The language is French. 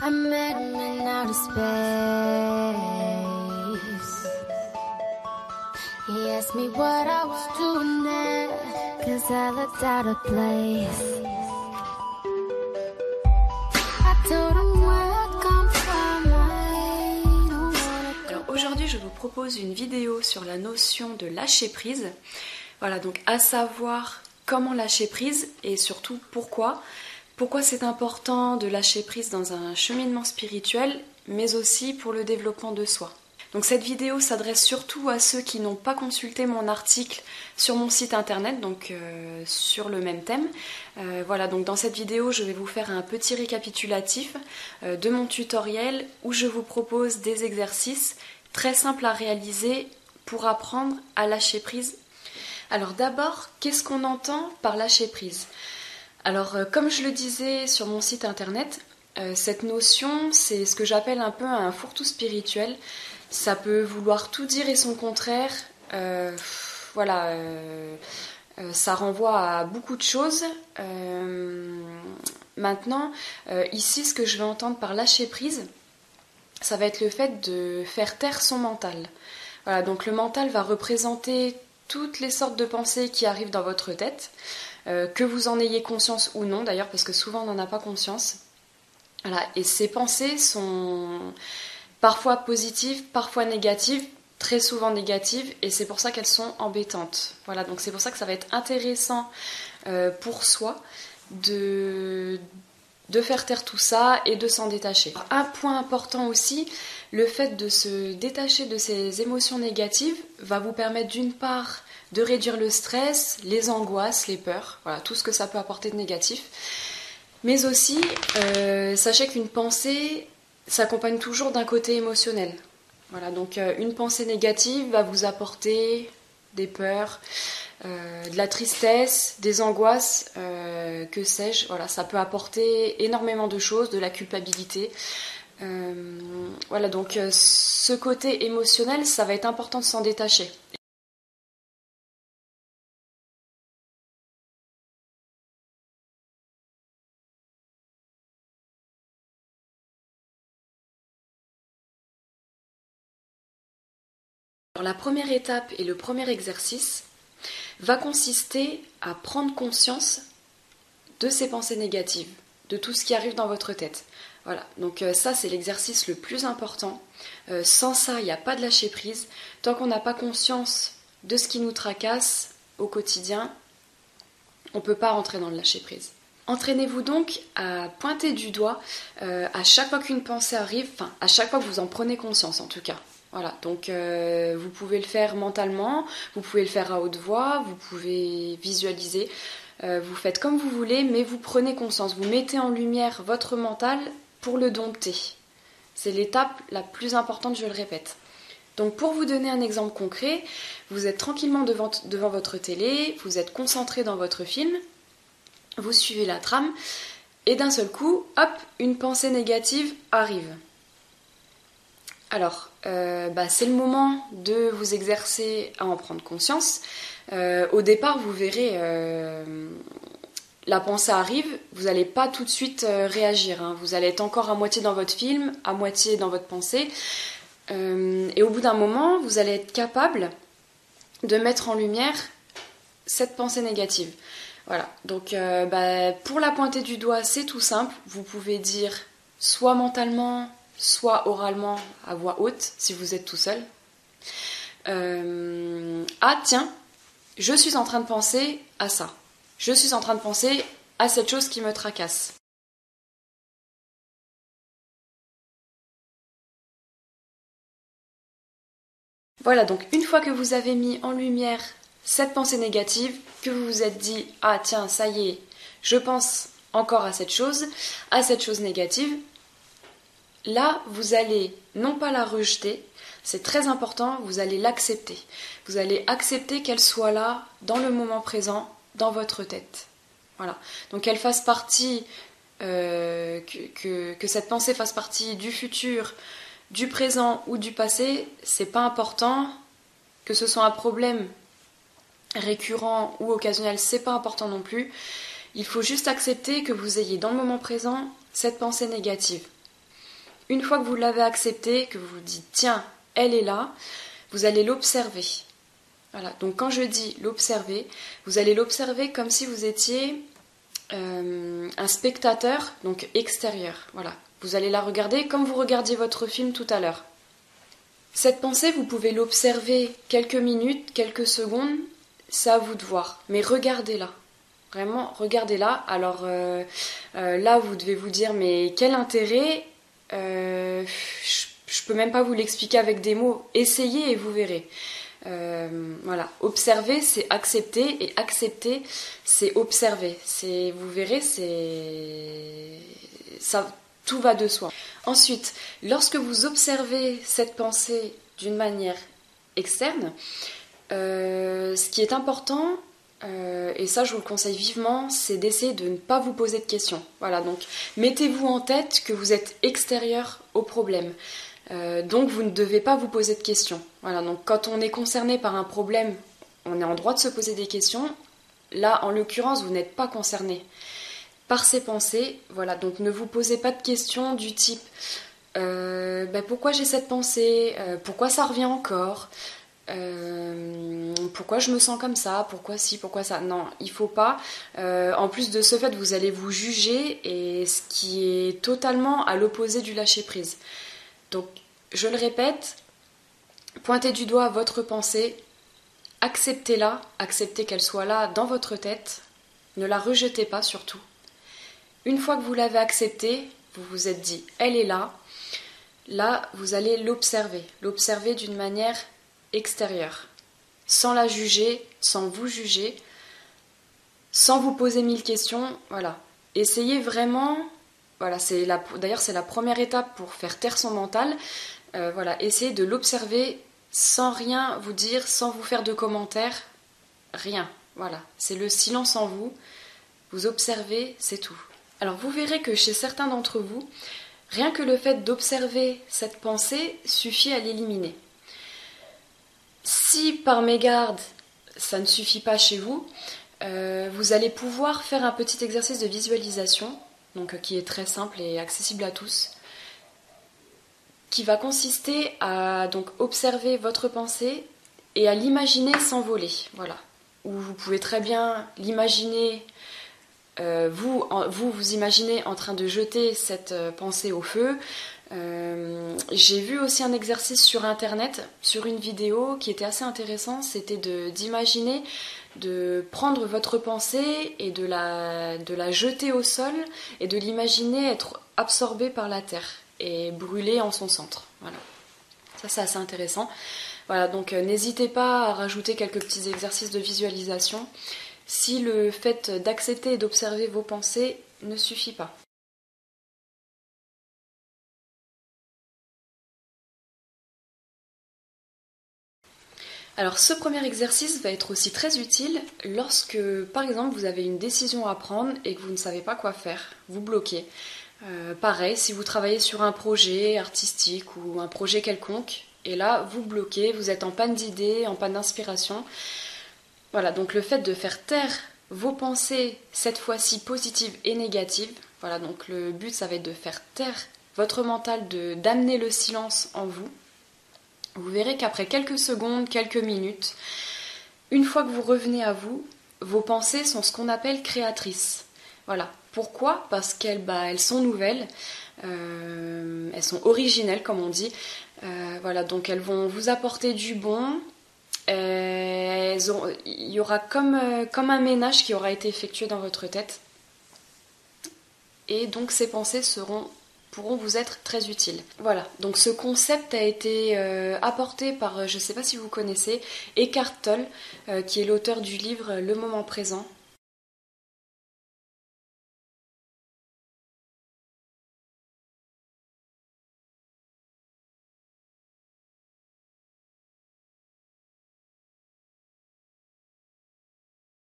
I met him in outer space. He asked me what I was doing there, cause I looked out of place. I told him where I come from. Alors aujourd'hui, je vous propose une vidéo sur la notion de lâcher prise. Voilà, donc à savoir comment lâcher prise et surtout pourquoi. Pourquoi c'est important de lâcher prise dans un cheminement spirituel, mais aussi pour le développement de soi? Donc cette vidéo s'adresse surtout à ceux qui n'ont pas consulté mon article sur mon site internet, donc euh, sur le même thème. Euh, voilà, donc dans cette vidéo, je vais vous faire un petit récapitulatif euh, de mon tutoriel où je vous propose des exercices très simples à réaliser pour apprendre à lâcher prise. Alors d'abord, qu'est-ce qu'on entend par lâcher prise? Alors, euh, comme je le disais sur mon site internet, euh, cette notion, c'est ce que j'appelle un peu un fourre-tout spirituel. Ça peut vouloir tout dire et son contraire. Euh, voilà, ça renvoie à beaucoup de choses. Maintenant, ici, ce que je vais entendre par lâcher prise, ça va être le fait de faire taire son mental. Voilà, donc le mental va représenter toutes les sortes de pensées qui arrivent dans votre tête. Euh, que vous en ayez conscience ou non d'ailleurs, parce que souvent on n'en a pas conscience. Voilà, et ces pensées sont parfois positives, parfois négatives, très souvent négatives, et c'est pour ça qu'elles sont embêtantes. Voilà, donc c'est pour ça que ça va être intéressant euh, pour soi de, de faire taire tout ça et de s'en détacher. Un point important aussi, le fait de se détacher de ces émotions négatives va vous permettre d'une part de réduire le stress, les angoisses, les peurs, voilà, tout ce que ça peut apporter de négatif. Mais aussi, euh, sachez qu'une pensée s'accompagne toujours d'un côté émotionnel. Voilà, donc euh, une pensée négative va vous apporter des peurs, euh, de la tristesse, des angoisses, euh, que sais-je. Voilà, ça peut apporter énormément de choses, de la culpabilité. Euh, voilà, donc ce côté émotionnel, ça va être important de s'en détacher. La première étape et le premier exercice va consister à prendre conscience de ces pensées négatives, de tout ce qui arrive dans votre tête. Voilà, donc euh, ça c'est l'exercice le plus important. Euh, sans ça, il n'y a pas de lâcher prise. Tant qu'on n'a pas conscience de ce qui nous tracasse au quotidien, on ne peut pas rentrer dans le lâcher prise. Entraînez-vous donc à pointer du doigt euh, à chaque fois qu'une pensée arrive, enfin à chaque fois que vous en prenez conscience en tout cas. Voilà, donc euh, vous pouvez le faire mentalement, vous pouvez le faire à haute voix, vous pouvez visualiser, euh, vous faites comme vous voulez, mais vous prenez conscience, vous mettez en lumière votre mental pour le dompter. C'est l'étape la plus importante, je le répète. Donc pour vous donner un exemple concret, vous êtes tranquillement devant, devant votre télé, vous êtes concentré dans votre film, vous suivez la trame, et d'un seul coup, hop, une pensée négative arrive. Alors, euh, bah, c'est le moment de vous exercer à en prendre conscience. Euh, au départ, vous verrez, euh, la pensée arrive, vous n'allez pas tout de suite réagir. hein. Vous allez être encore à moitié dans votre film, à moitié dans votre pensée. Et au bout d'un moment, vous allez être capable de mettre en lumière cette pensée négative. Voilà, donc bah, pour la pointer du doigt, c'est tout simple. Vous pouvez dire soit mentalement, soit oralement à voix haute, si vous êtes tout seul. Euh, ah tiens, je suis en train de penser à ça. Je suis en train de penser à cette chose qui me tracasse. Voilà, donc une fois que vous avez mis en lumière cette pensée négative, que vous vous êtes dit Ah tiens, ça y est, je pense encore à cette chose, à cette chose négative, là, vous allez non pas la rejeter, c'est très important, vous allez l'accepter. Vous allez accepter qu'elle soit là, dans le moment présent, dans votre tête. Voilà. Donc qu'elle fasse partie, euh, que, que- que cette pensée fasse partie du futur, du présent ou du passé, c'est pas important. Que ce soit un problème récurrent ou occasionnel, c'est pas important non plus. Il faut juste accepter que vous ayez dans le moment présent cette pensée négative. Une fois que vous l'avez accepté, que vous vous dites tiens, elle est là, vous allez l'observer. Voilà, donc quand je dis l'observer, vous allez l'observer comme si vous étiez euh, un spectateur, donc extérieur. Voilà, vous allez la regarder comme vous regardiez votre film tout à l'heure. Cette pensée, vous pouvez l'observer quelques minutes, quelques secondes, c'est à vous de voir, mais regardez-la. Vraiment, regardez-la. Alors euh, euh, là, vous devez vous dire, mais quel intérêt Je je peux même pas vous l'expliquer avec des mots. Essayez et vous verrez. Euh, voilà, observer c'est accepter et accepter c'est observer. C'est, vous verrez, c'est ça, tout va de soi. Ensuite, lorsque vous observez cette pensée d'une manière externe, euh, ce qui est important, euh, et ça je vous le conseille vivement, c'est d'essayer de ne pas vous poser de questions. Voilà, donc mettez-vous en tête que vous êtes extérieur au problème. Euh, donc vous ne devez pas vous poser de questions. Voilà, donc quand on est concerné par un problème, on est en droit de se poser des questions. Là, en l'occurrence, vous n'êtes pas concerné par ces pensées. Voilà, donc ne vous posez pas de questions du type euh, ben, pourquoi j'ai cette pensée, pourquoi ça revient encore, pourquoi je me sens comme ça, pourquoi si, pourquoi ça? Non, il faut pas. en plus de ce fait, vous allez vous juger et ce qui est totalement à l'opposé du lâcher prise. Donc, je le répète, pointez du doigt votre pensée, acceptez-la, acceptez qu'elle soit là dans votre tête, ne la rejetez pas surtout. Une fois que vous l'avez acceptée, vous vous êtes dit, elle est là, là, vous allez l'observer, l'observer d'une manière extérieure, sans la juger, sans vous juger, sans vous poser mille questions, voilà. Essayez vraiment voilà, c'est d'ailleurs c'est la première étape pour faire taire son mental. Euh, voilà, essayez de l'observer sans rien vous dire, sans vous faire de commentaires, rien. Voilà, c'est le silence en vous. Vous observez, c'est tout. Alors vous verrez que chez certains d'entre vous, rien que le fait d'observer cette pensée suffit à l'éliminer. Si par mégarde ça ne suffit pas chez vous, euh, vous allez pouvoir faire un petit exercice de visualisation donc euh, qui est très simple et accessible à tous, qui va consister à donc observer votre pensée et à l'imaginer s'envoler. Voilà. Ou vous pouvez très bien l'imaginer, euh, vous, vous imaginez en train de jeter cette pensée au feu. J'ai vu aussi un exercice sur internet, sur une vidéo qui était assez intéressant, c'était d'imaginer de prendre votre pensée et de la, de la jeter au sol et de l'imaginer être absorbée par la terre et brûler en son centre. Voilà. Ça, c'est assez intéressant. Voilà, donc euh, n'hésitez pas à rajouter quelques petits exercices de visualisation si le fait d'accepter et d'observer vos pensées ne suffit pas. Alors ce premier exercice va être aussi très utile lorsque par exemple vous avez une décision à prendre et que vous ne savez pas quoi faire, vous bloquez. Euh, pareil, si vous travaillez sur un projet artistique ou un projet quelconque, et là vous bloquez, vous êtes en panne d'idées, en panne d'inspiration. Voilà, donc le fait de faire taire vos pensées, cette fois-ci positives et négatives, voilà, donc le but ça va être de faire taire votre mental, d'amener le silence en vous vous verrez qu'après quelques secondes, quelques minutes, une fois que vous revenez à vous, vos pensées sont ce qu'on appelle créatrices. Voilà. Pourquoi? Parce qu'elles bah, elles sont nouvelles, euh, elles sont originelles comme on dit. Euh, voilà, donc elles vont vous apporter du bon. il y aura euh, comme un ménage qui aura été effectué dans votre tête. Et donc ces pensées seront pourront vous être très utiles. Voilà, donc ce concept a été euh, apporté par, je ne sais pas si vous connaissez, Eckhart Tolle, euh, qui est l'auteur du livre Le moment présent.